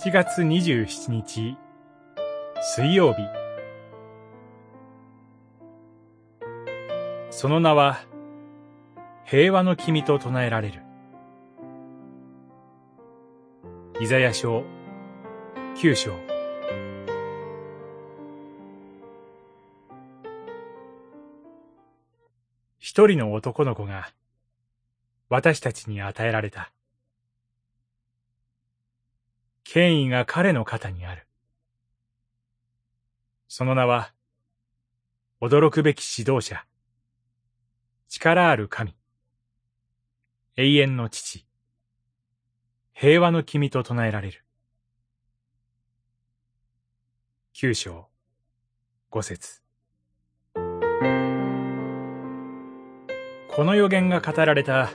7月27日水曜日。その名は平和の君と唱えられる。イザヤ書九章。一人の男の子が私たちに与えられた。権威が彼の肩にある。その名は、驚くべき指導者、力ある神、永遠の父、平和の君と唱えられる。九章、五節。この予言が語られた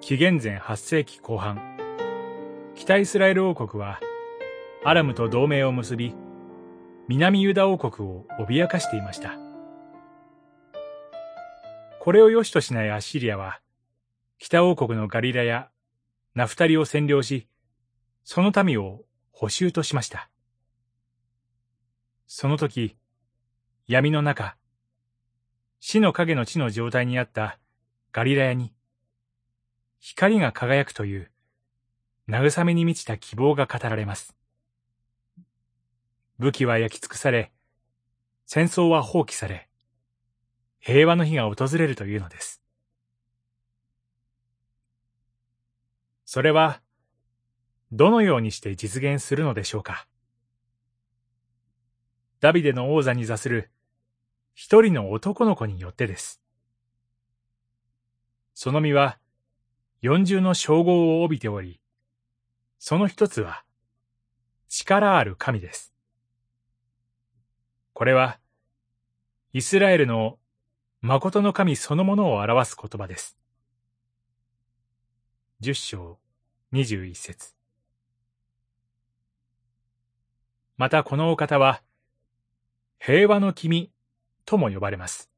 紀元前8世紀後半、北イスラエル王国はアラムと同盟を結び、南ユダ王国を脅かしていました。これを良しとしないアッシリアは、北王国のガリラやナフタリを占領し、その民を補修としました。その時、闇の中、死の影の地の状態にあったガリラヤに、光が輝くという慰めに満ちた希望が語られます。武器は焼き尽くされ、戦争は放棄され、平和の日が訪れるというのです。それは、どのようにして実現するのでしょうか。ダビデの王座に座する一人の男の子によってです。その身は四重の称号を帯びており、その一つは、力ある神です。これは、イスラエルの誠の神そのものを表す言葉です。十章二十一節またこのお方は、平和の君とも呼ばれます。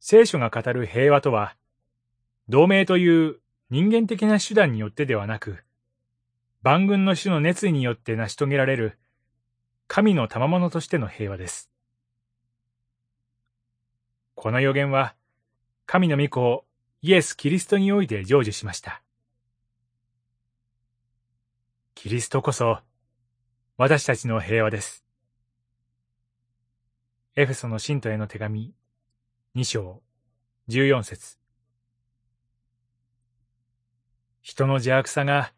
聖書が語る平和とは、同盟という人間的な手段によってではなく、万軍の主の熱意によって成し遂げられる神の賜物としての平和です。この予言は、神の御子イエス・キリストにおいて成就しました。キリストこそ、私たちの平和です。エフェソの信徒への手紙、二章、十四節。人の邪悪さが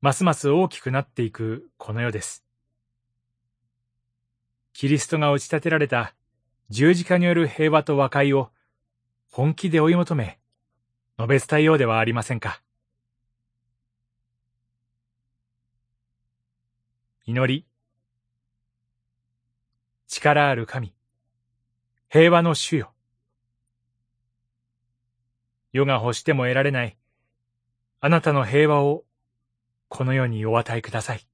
ますます大きくなっていくこの世です。キリストが打ち立てられた十字架による平和と和解を本気で追い求め、述べ伝えようではありませんか。祈り、力ある神、平和の主よ。世が欲しても得られないあなたの平和をこの世にお与えください。